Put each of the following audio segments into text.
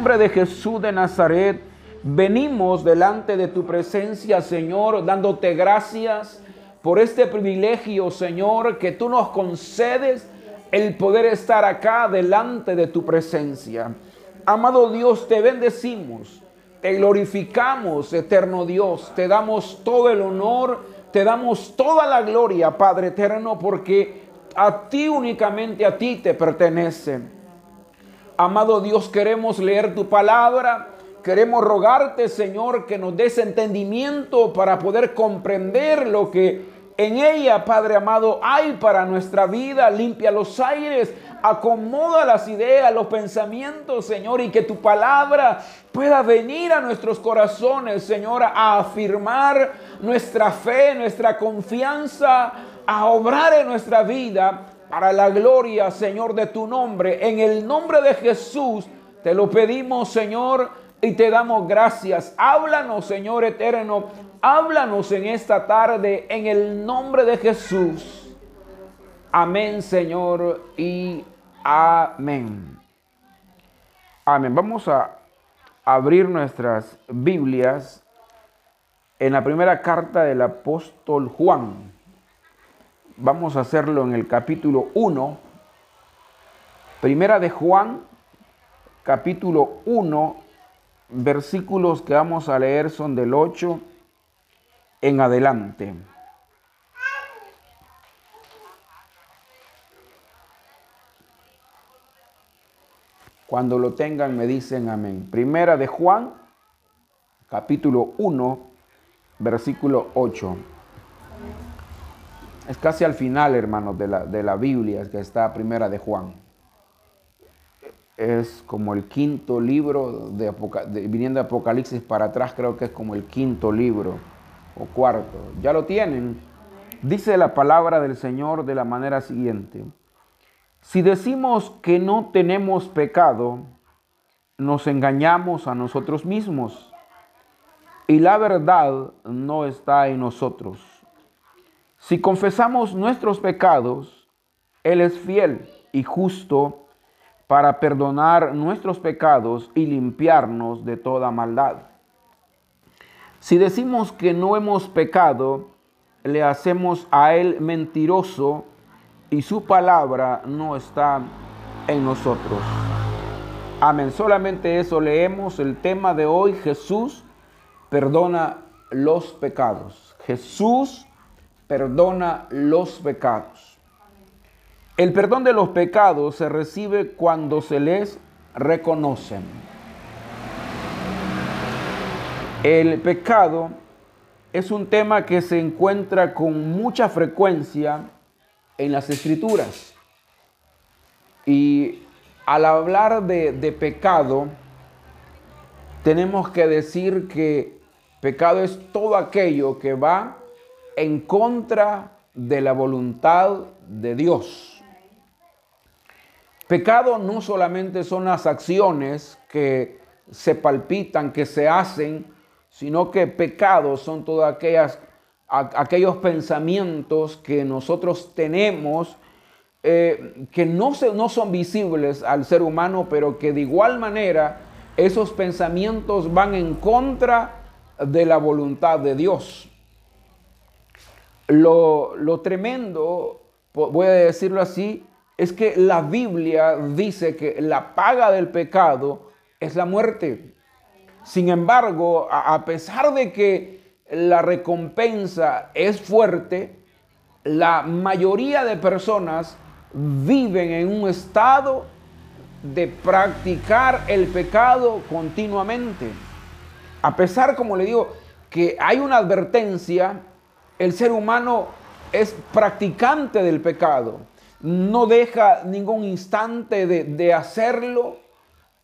nombre de Jesús de Nazaret, venimos delante de tu presencia, Señor, dándote gracias por este privilegio, Señor, que tú nos concedes el poder estar acá delante de tu presencia. Amado Dios, te bendecimos, te glorificamos, eterno Dios, te damos todo el honor, te damos toda la gloria, Padre eterno, porque a ti únicamente, a ti te pertenece. Amado Dios, queremos leer tu palabra. Queremos rogarte, Señor, que nos des entendimiento para poder comprender lo que en ella, Padre amado, hay para nuestra vida. Limpia los aires, acomoda las ideas, los pensamientos, Señor, y que tu palabra pueda venir a nuestros corazones, Señor, a afirmar nuestra fe, nuestra confianza, a obrar en nuestra vida para la gloria, Señor, de tu nombre. En el nombre de Jesús te lo pedimos, Señor, y te damos gracias. Háblanos, Señor eterno. Háblanos en esta tarde en el nombre de Jesús. Amén, Señor, y amén. Amén. Vamos a abrir nuestras Biblias en la primera carta del apóstol Juan. Vamos a hacerlo en el capítulo 1. Primera de Juan, capítulo 1, versículos que vamos a leer son del 8 en adelante. Cuando lo tengan me dicen amén. Primera de Juan, capítulo 1, versículo 8. Es casi al final, hermanos, de la, de la Biblia, que está Primera de Juan. Es como el quinto libro, de, viniendo de Apocalipsis para atrás, creo que es como el quinto libro o cuarto. Ya lo tienen. Dice la palabra del Señor de la manera siguiente. Si decimos que no tenemos pecado, nos engañamos a nosotros mismos y la verdad no está en nosotros. Si confesamos nuestros pecados, Él es fiel y justo para perdonar nuestros pecados y limpiarnos de toda maldad. Si decimos que no hemos pecado, le hacemos a Él mentiroso y su palabra no está en nosotros. Amén. Solamente eso leemos. El tema de hoy, Jesús perdona los pecados. Jesús perdona los pecados. El perdón de los pecados se recibe cuando se les reconocen. El pecado es un tema que se encuentra con mucha frecuencia en las escrituras. Y al hablar de, de, pecado, tenemos que decir que pecado es todo aquello que va en contra de la voluntad de Dios. Pecado no solamente son las acciones que se palpitan, que se hacen, sino que pecado son aquellas aquellos pensamientos que nosotros tenemos eh, que no, se, no son visibles al ser humano, pero que de igual manera esos pensamientos van en contra de la voluntad de Dios. Lo, lo tremendo, voy a decirlo así, es que la Biblia dice que la paga del pecado es la muerte. Sin embargo, a pesar de que la recompensa es fuerte, la mayoría de personas viven en un estado de practicar el pecado continuamente. A pesar, como le digo, que hay una advertencia, el ser humano es practicante del pecado. No deja ningún instante de, hacerlo,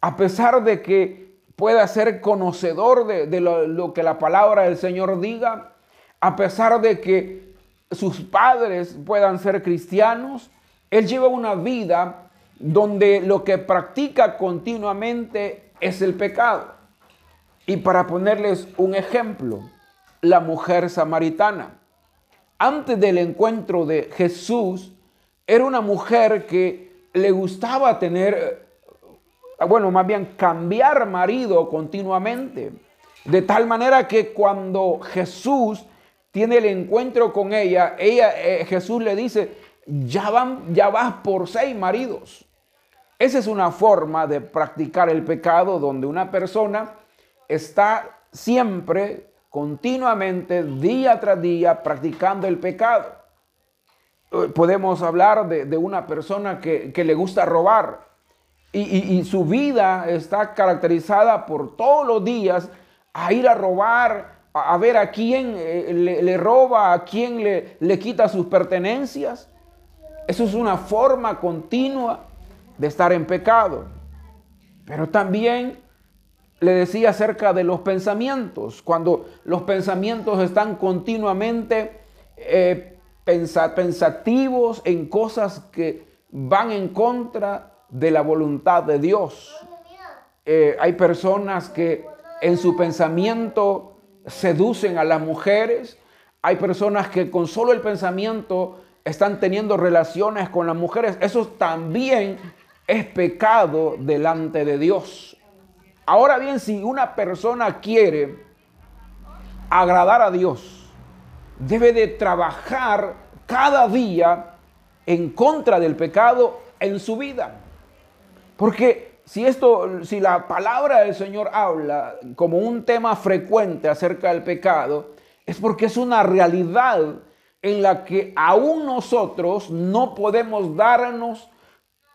a pesar de que pueda ser conocedor de, lo, que la palabra del Señor diga, a pesar de que sus padres puedan ser cristianos, él lleva una vida donde lo que practica continuamente es el pecado. Y para ponerles un ejemplo, la mujer samaritana. Antes del encuentro de Jesús, era una mujer que le gustaba tener bueno, más bien cambiar marido continuamente. De tal manera que cuando Jesús tiene el encuentro con ella, ella eh, Jesús le dice, ya, van, ya vas por seis maridos. Esa es una forma de practicar el pecado donde una persona está siempre, continuamente, día tras día, practicando el pecado. Eh, podemos hablar de, una persona que, le gusta robar y, su vida está caracterizada por todos los días a ir a robar, a, ver a quién eh, le, roba, a quién le, le quita sus pertenencias. Eso es una forma continua de estar en pecado. Pero también le decía acerca de los pensamientos, cuando los pensamientos están continuamente eh, pensativos en cosas que van en contra de la voluntad de Dios. Eh, hay personas que en su pensamiento seducen a las mujeres, hay personas que con solo el pensamiento están teniendo relaciones con las mujeres. Eso también es pecado delante de Dios. Ahora bien, si una persona quiere agradar a Dios, debe de trabajar cada día en contra del pecado en su vida. Porque si esto, si la palabra del Señor habla como un tema frecuente acerca del pecado, es porque es una realidad en la que aún nosotros no podemos darnos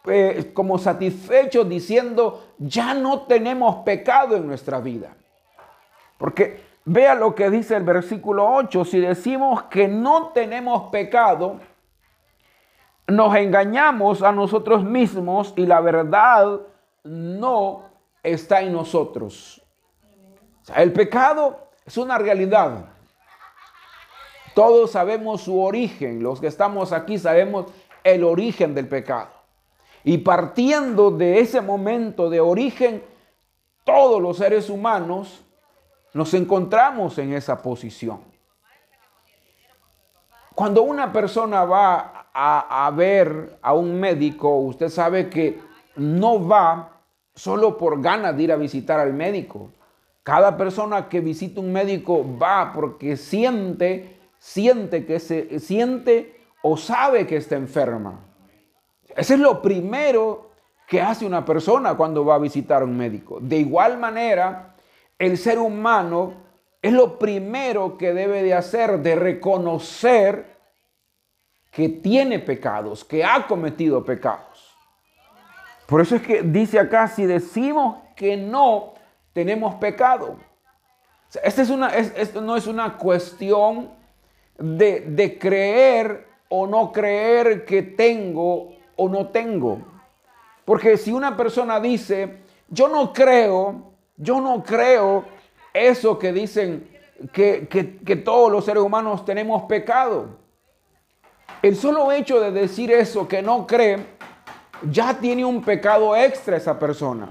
eh, como satisfechos diciendo, ya no tenemos pecado en nuestra vida. Porque vea lo que dice el versículo 8, si decimos que no tenemos pecado, nos engañamos a nosotros mismos y la verdad no está en nosotros. el pecado es una realidad. Todos sabemos su origen. Los que estamos aquí sabemos el origen del pecado. Y partiendo de ese momento de origen, todos los seres humanos nos encontramos en esa posición. Cuando una persona va a, ver a un médico, usted sabe que no va solo por ganas de ir a visitar al médico. Cada persona que visita un médico va porque siente, siente que se siente o sabe que está enferma. Ese es lo primero que hace una persona cuando va a visitar a un médico. De igual manera, el ser humano es lo primero que debe de hacer, de reconocer que tiene pecados, que ha cometido pecados. Por eso es que dice acá, si decimos que no tenemos pecado. Esta es una, esto no es una cuestión de, de creer o no creer que tengo o no tengo. Porque si una persona dice, yo no creo, yo no creo eso que dicen que, que, todos los seres humanos tenemos pecado. El solo hecho de decir eso que no cree, ya tiene un pecado extra esa persona.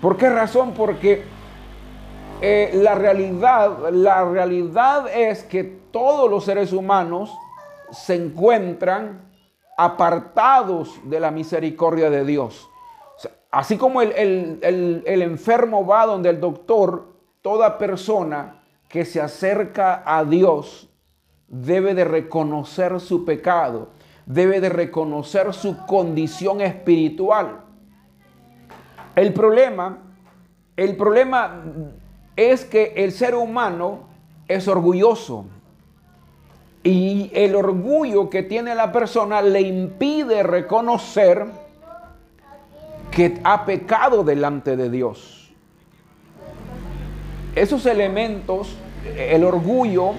¿Por qué razón? Porque eh, la realidad, la realidad es que todos los seres humanos se encuentran apartados de la misericordia de Dios. Así como el, enfermo va donde el doctor, toda persona que se acerca a Dios debe de reconocer su pecado, debe de reconocer su condición espiritual. El problema, el problema es que el ser humano es orgulloso. Y el orgullo que tiene la persona le impide reconocer que ha pecado delante de Dios. Esos elementos, el orgullo,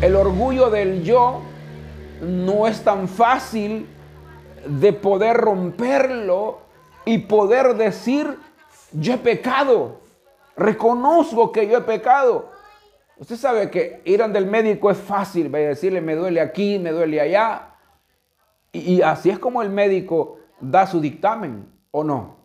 el orgullo del yo, no es tan fácil de poder romperlo y poder decir, yo he pecado, reconozco que yo he pecado. Usted sabe que ir al médico es fácil, a decirle me duele aquí, me duele allá. Y, así es como el médico da su dictamen, ¿o no?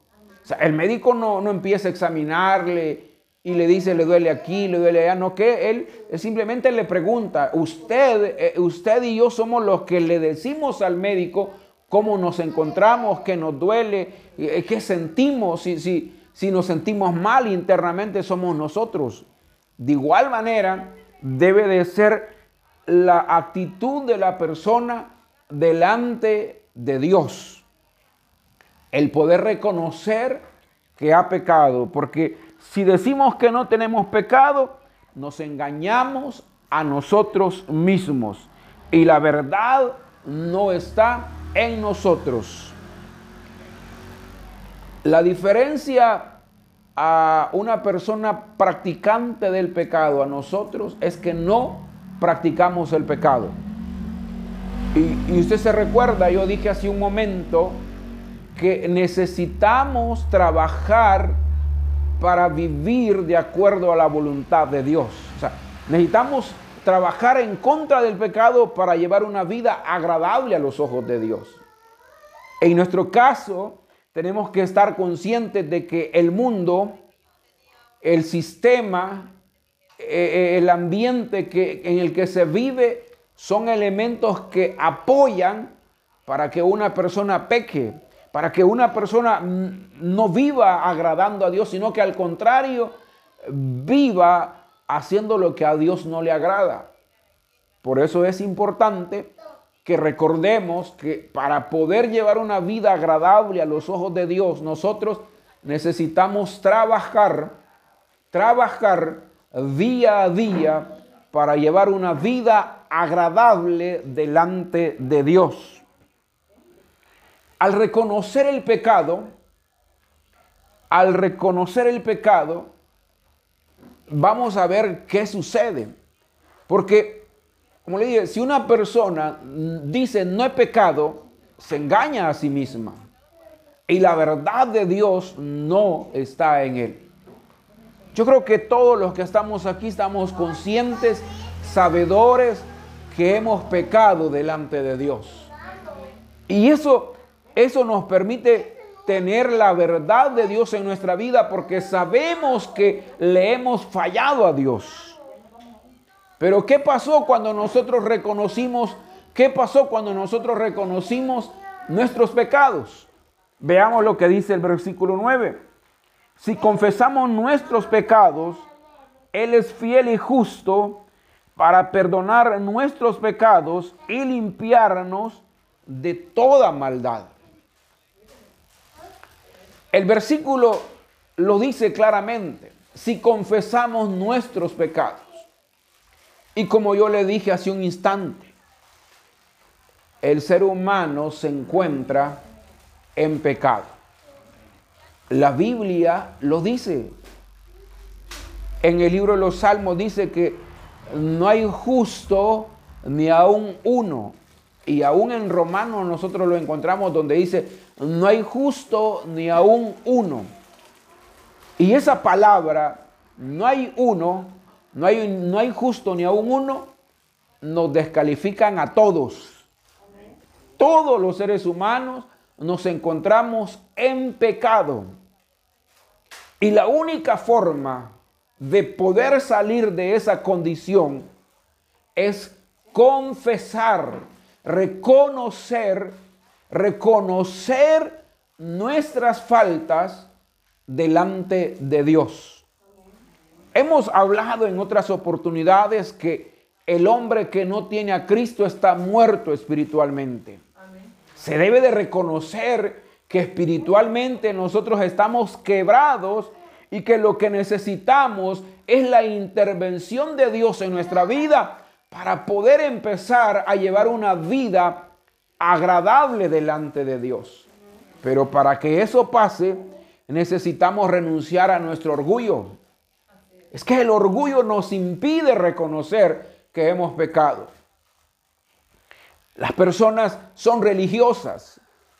O sea, el médico no, no empieza a examinarle y le dice le duele aquí, le duele allá, no, que él simplemente le pregunta, usted, eh, usted y yo somos los que le decimos al médico cómo nos encontramos, qué nos duele, eh, qué sentimos, si, si, si nos sentimos mal internamente somos nosotros. De igual manera, debe de ser la actitud de la persona delante de Dios. El poder reconocer que ha pecado, porque si decimos que no tenemos pecado, nos engañamos a nosotros mismos y la verdad no está en nosotros. La diferencia a una persona practicante del pecado, a nosotros, es que no practicamos el pecado. Y, usted se recuerda, yo dije hace un momento que necesitamos trabajar para vivir de acuerdo a la voluntad de Dios. Necesitamos trabajar en contra del pecado para llevar una vida agradable a los ojos de Dios. En nuestro caso, tenemos que estar conscientes de que el mundo, el sistema, eh, eh, el ambiente que, en el que se vive son elementos que apoyan para que una persona peque, para que una persona no viva agradando a Dios, sino que al contrario, viva haciendo lo que a Dios no le agrada. Por eso es importante que recordemos que para poder llevar una vida agradable a los ojos de Dios, nosotros necesitamos trabajar, trabajar día a día para llevar una vida agradable delante de Dios. Al reconocer el pecado, al reconocer el pecado, vamos a ver qué sucede. Porque, como le dije, si una persona dice no he pecado, se engaña a sí misma. Y la verdad de Dios no está en él. Yo creo que todos los que estamos aquí estamos conscientes, sabedores que hemos pecado delante de Dios. Y eso, eso nos permite tener la verdad de Dios en nuestra vida porque sabemos que le hemos fallado a Dios. Pero ¿qué pasó cuando nosotros reconocimos? ¿Qué pasó cuando nosotros reconocimos nuestros pecados? Veamos lo que dice el versículo 9. Si confesamos nuestros pecados, Él es fiel y justo para perdonar nuestros pecados y limpiarnos de toda maldad. El versículo lo dice claramente, si confesamos nuestros pecados. Y como yo le dije hace un instante, el ser humano se encuentra en pecado. La Biblia lo dice. En el libro de los Salmos dice que no hay justo ni aún uno. Y aún en Romanos nosotros lo encontramos donde dice, no hay justo ni aún uno. Y esa palabra, no hay uno, no hay, no hay justo ni aún uno, nos descalifican a todos. Todos los seres humanos nos encontramos en pecado. Y la única forma de poder salir de esa condición es confesar, reconocer reconocer nuestras faltas delante de Dios. Hemos hablado en otras oportunidades que el hombre que no tiene a Cristo está muerto espiritualmente. Se debe de reconocer que espiritualmente nosotros estamos quebrados y que lo que necesitamos es la intervención de Dios en nuestra vida para poder empezar a llevar una vida agradable delante de Dios. Pero para que eso pase, necesitamos renunciar a nuestro orgullo. Es que el orgullo nos impide reconocer que hemos pecado. Las personas son religiosas.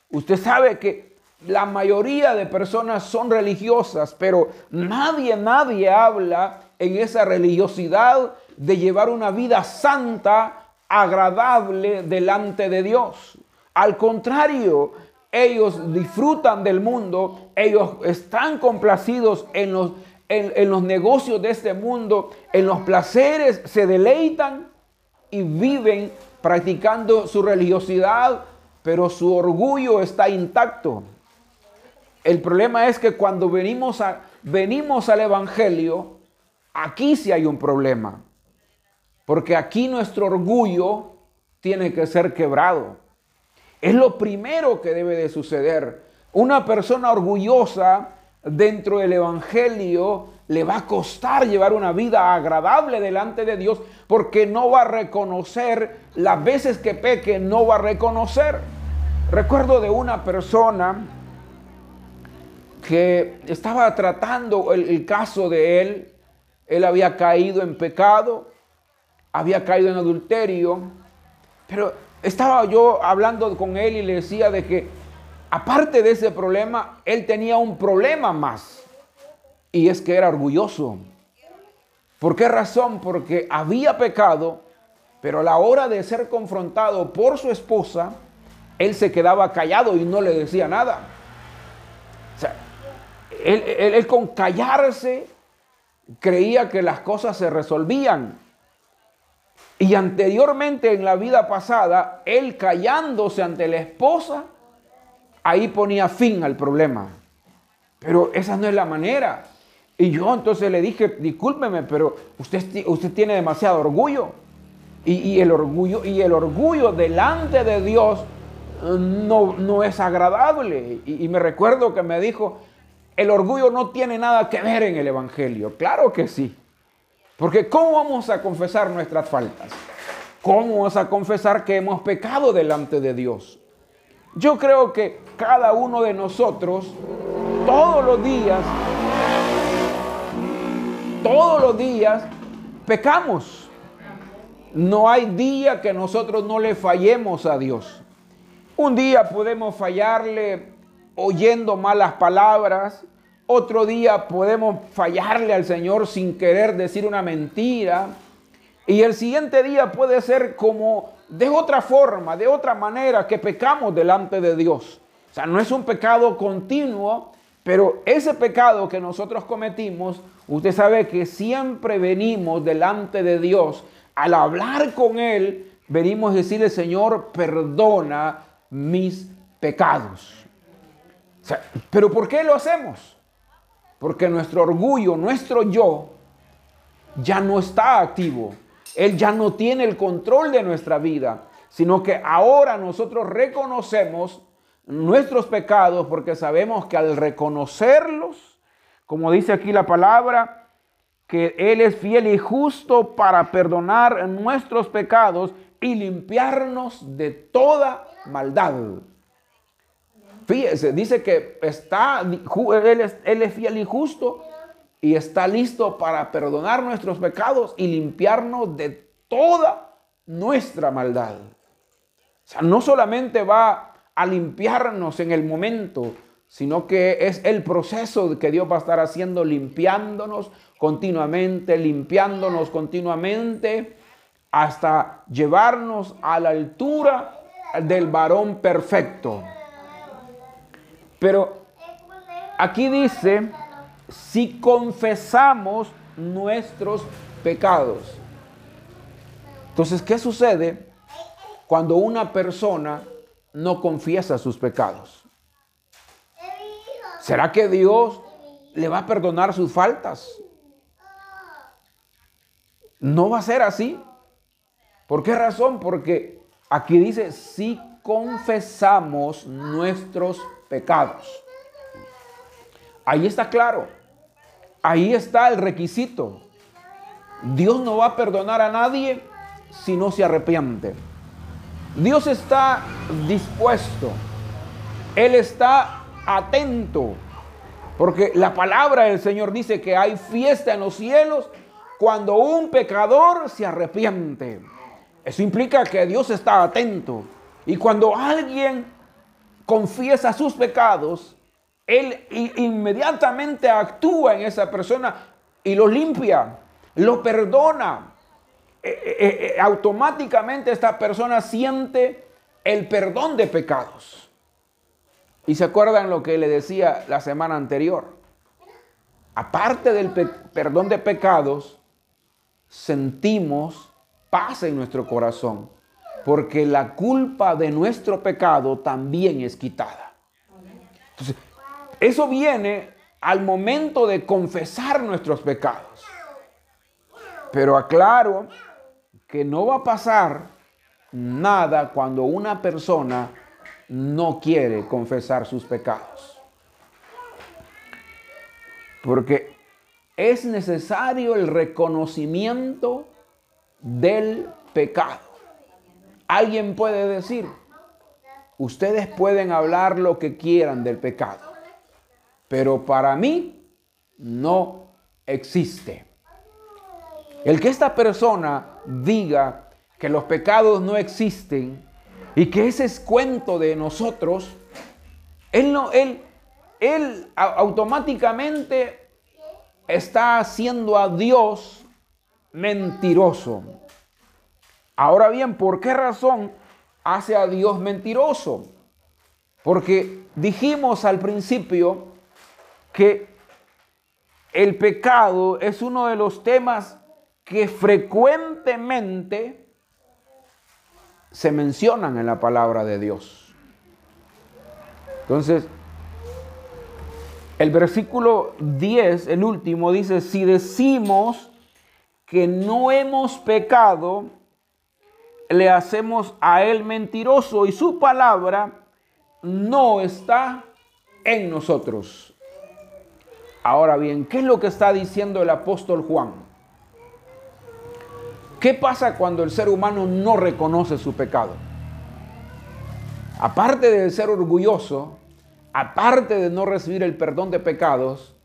Usted sabe que la mayoría de personas son religiosas, pero nadie, nadie habla en esa religiosidad de llevar una vida santa agradable delante de Dios. Al contrario, ellos disfrutan del mundo, ellos están complacidos en los, en, los negocios de este mundo, en los placeres, se deleitan y viven practicando su religiosidad pero su orgullo está intacto. El problema es que cuando venimos, a, venimos al Evangelio, aquí sí hay un problema. Porque aquí nuestro orgullo tiene que ser quebrado. Es lo primero que debe de suceder. Una persona orgullosa dentro del Evangelio le va a costar llevar una vida agradable delante de Dios porque no va a reconocer las veces que peque, no va a reconocer. Recuerdo de una persona que estaba tratando el, el caso de él. Él había caído en pecado, había caído en adulterio, pero estaba yo hablando con él y le decía de que aparte de ese problema, él tenía un problema más. Y es que era orgulloso. ¿Por qué razón? Porque había pecado, pero a la hora de ser confrontado por su esposa, él se quedaba callado y no le decía nada. O sea, él, con callarse creía que las cosas se resolvían. Y anteriormente en la vida pasada, él callándose ante la esposa, ahí ponía fin al problema. Pero esa no es la manera. Y yo entonces le dije, discúlpeme, pero usted, usted tiene demasiado orgullo. Y, el orgullo. y el orgullo delante de Dios eh, no, no es agradable. Y, y me recuerdo que me dijo, el orgullo no tiene nada que ver en el Evangelio. Claro que sí. Porque ¿cómo vamos a confesar nuestras faltas? ¿Cómo vamos a confesar que hemos pecado delante de Dios? Yo creo que cada uno de nosotros, todos los días, todos los días pecamos. No hay día que nosotros no le fallemos a Dios. Un día podemos fallarle oyendo malas palabras. Otro día podemos fallarle al Señor sin querer decir una mentira. Y el siguiente día puede ser como de otra forma, de otra manera que pecamos delante de Dios. O sea, no es un pecado continuo, pero ese pecado que nosotros cometimos Usted sabe que siempre venimos delante de Dios. Al hablar con Él, venimos a decirle, Señor, perdona mis pecados. Pero ¿por qué lo hacemos? Porque nuestro orgullo, nuestro yo, ya no está activo. Él ya no tiene el control de nuestra vida, sino que ahora nosotros reconocemos nuestros pecados porque sabemos que al reconocerlos, como dice aquí la palabra, que Él es fiel y justo para perdonar nuestros pecados y limpiarnos de toda maldad. Fíjese, dice que está, él es, él es fiel y justo y está listo para perdonar nuestros pecados y limpiarnos de toda nuestra maldad. O sea, no solamente va a limpiarnos en el momento, sino que es el proceso que Dios va a estar haciendo, limpiándonos continuamente, limpiándonos continuamente, hasta llevarnos a la altura del varón perfecto. Pero aquí dice, si confesamos nuestros pecados. Entonces, ¿qué sucede cuando una persona no confiesa sus pecados? ¿Será que Dios le va a perdonar sus faltas? No va a ser así. ¿Por qué razón? Porque aquí dice, si confesamos nuestros pecados. Ahí está claro. Ahí está el requisito. Dios no va a perdonar a nadie si no se arrepiente. Dios está dispuesto. Él está atento. Porque la palabra del Señor dice que hay fiesta en los cielos cuando un pecador se arrepiente. Eso implica que Dios está atento. Y cuando alguien confiesa sus pecados, Él inmediatamente actúa en esa persona y lo limpia, lo perdona. E, e, e, automáticamente esta persona siente el perdón de pecados. Y se acuerdan lo que le decía la semana anterior. Aparte del perdón de pecados, sentimos paz en nuestro corazón. porque la culpa de nuestro pecado también es quitada. Entonces, eso viene al momento de confesar nuestros pecados. Pero aclaro que no va a pasar nada cuando una persona no quiere confesar sus pecados. Porque es necesario el reconocimiento del pecado. Alguien puede decir, ustedes pueden hablar lo que quieran del pecado, pero para mí no existe. El que esta persona diga que los pecados no existen y que ese es cuento de nosotros, él, no, él, él automáticamente está haciendo a Dios mentiroso. Ahora bien, ¿por qué razón hace a Dios mentiroso? Porque dijimos al principio que el pecado es uno de los temas que frecuentemente se mencionan en la palabra de Dios. Entonces, el versículo 10, el último, dice, si decimos que no hemos pecado, le hacemos a él mentiroso y su palabra no está en nosotros. Ahora bien, ¿qué es lo que está diciendo el apóstol Juan? ¿Qué pasa cuando el ser humano no reconoce su pecado? Aparte de ser orgulloso, aparte de no recibir el perdón de pecados,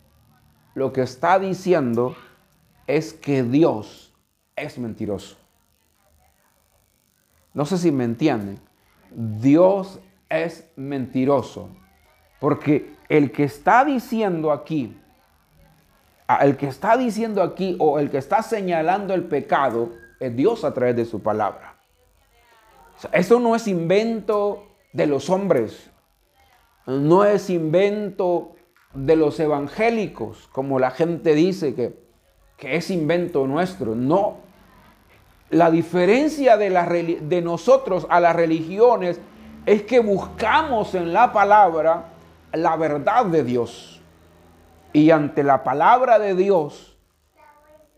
lo que está diciendo es que Dios es mentiroso. No sé si me entienden. Dios es mentiroso. Porque el que está diciendo aquí, el que está diciendo aquí o el que está señalando el pecado es Dios a través de su palabra. eso no es invento de los hombres no es invento de los evangélicos, como la gente dice que, es invento nuestro. No. La diferencia de, de nosotros a las religiones es que buscamos en la palabra la verdad de Dios. Y ante la palabra de Dios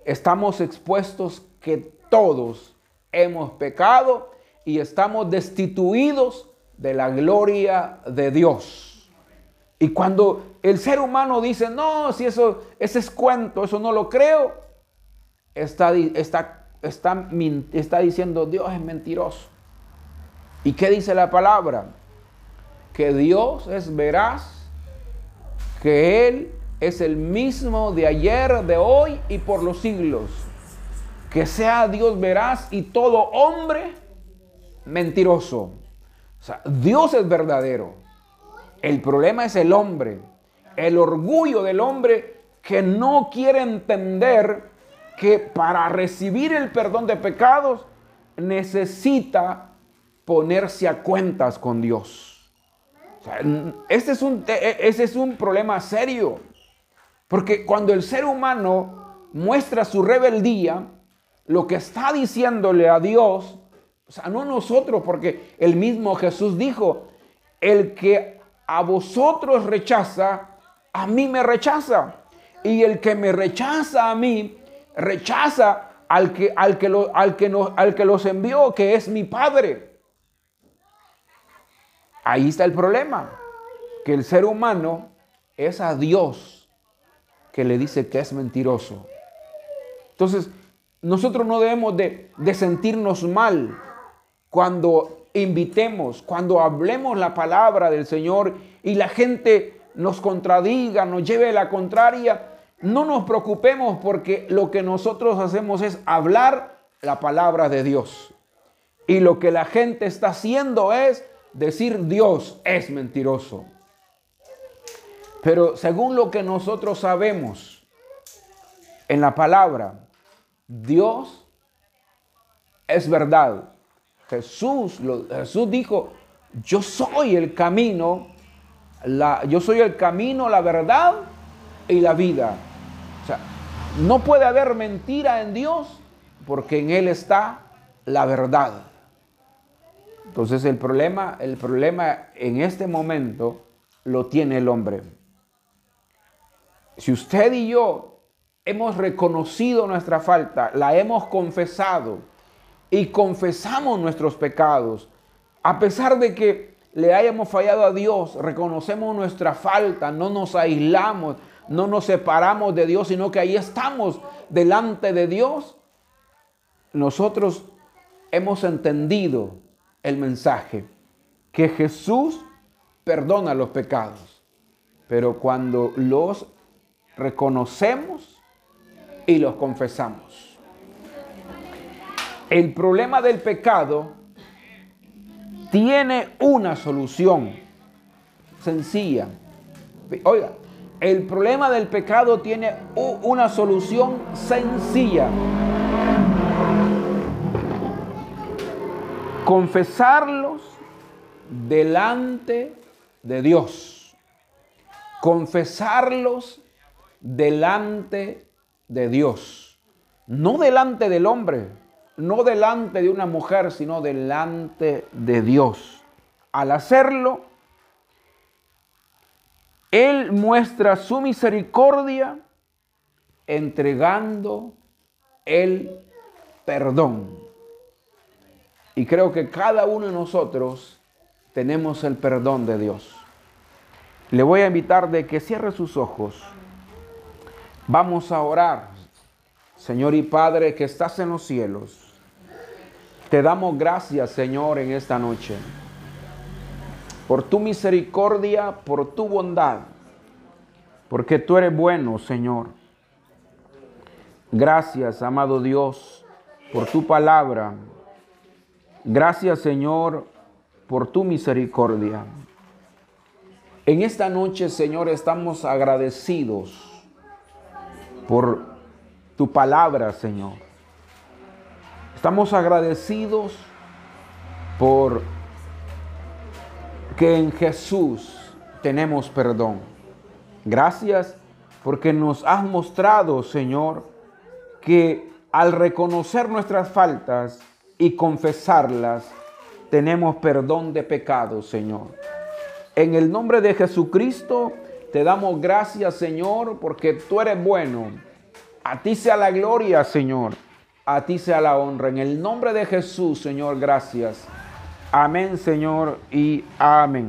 estamos expuestos que todos hemos pecado y estamos destituidos de la gloria de Dios. Y cuando el ser humano dice, no, si eso ese es cuento, eso no lo creo, está, está, está, está diciendo Dios es mentiroso. ¿Y qué dice la palabra? Que Dios es veraz, que Él es el mismo de ayer, de hoy y por los siglos. Que sea Dios veraz y todo hombre mentiroso. O sea, Dios es verdadero. El problema es el hombre. El orgullo del hombre que no quiere entender que para recibir el perdón de pecados necesita ponerse a cuentas con Dios. este e, ese es un problema serio. Porque cuando el ser humano muestra su rebeldía, lo que está diciéndole a Dios o sea, no nosotros, porque el mismo Jesús dijo, el que a vosotros rechaza, a mí me rechaza. Y el que me rechaza a mí, rechaza al que, al que, al que, al que los envió, que es mi Padre. Ahí está el problema, que el ser humano es a Dios que le dice que es mentiroso. Entonces, nosotros no debemos de, sentirnos mal cuando invitemos, cuando hablemos la palabra del Señor y la gente nos contradiga, nos lleve la contraria, no nos preocupemos porque lo que nosotros hacemos es hablar la palabra de Dios. Y lo que la gente está haciendo es decir Dios es mentiroso. Pero según lo que nosotros sabemos en la palabra, Dios es verdad. Jesús, Jesús dijo, yo soy el camino, la, yo soy el camino, la verdad y la vida. O sea, no puede haber mentira en Dios porque en Él está la verdad. Entonces el problema, el problema en este momento lo tiene el hombre. Si usted y yo hemos reconocido nuestra falta, la hemos confesado y confesamos nuestros pecados, a pesar de que le hayamos fallado a Dios, reconocemos nuestra falta, no nos aislamos, no nos separamos de Dios, sino que ahí estamos delante de Dios, nosotros hemos entendido el mensaje, que Jesús perdona los pecados, pero cuando los reconocemos y los confesamos. El problema del pecado tiene una solución sencilla. Oiga, el problema del pecado tiene una solución sencilla. Confesarlos delante de Dios. Confesarlos delante de Dios. No delante del hombre, no delante de una mujer, sino delante de Dios. Al hacerlo, Él muestra su misericordia entregando el perdón. Y creo que cada uno de nosotros tenemos el perdón de Dios. Le voy a invitar de que cierre sus ojos. Vamos a orar. Señor y Padre que estás en los cielos, te damos gracias, Señor, en esta noche. Por tu misericordia, por tu bondad. Porque tú eres bueno, Señor. Gracias, amado Dios, por tu palabra Gracias Señor por tu misericordia. En esta noche, Señor, estamos agradecidos por tu palabra, Señor. Estamos agradecidos por que en Jesús tenemos perdón. Gracias porque nos has mostrado, Señor, que al reconocer nuestras faltas, y confesarlas, tenemos perdón de pecados, Señor. En el nombre de Jesucristo, te damos gracias, Señor, porque tú eres bueno. A ti sea la gloria, Señor. A ti sea la honra. En el nombre de Jesús, Señor, gracias. Amén, Señor, y amén.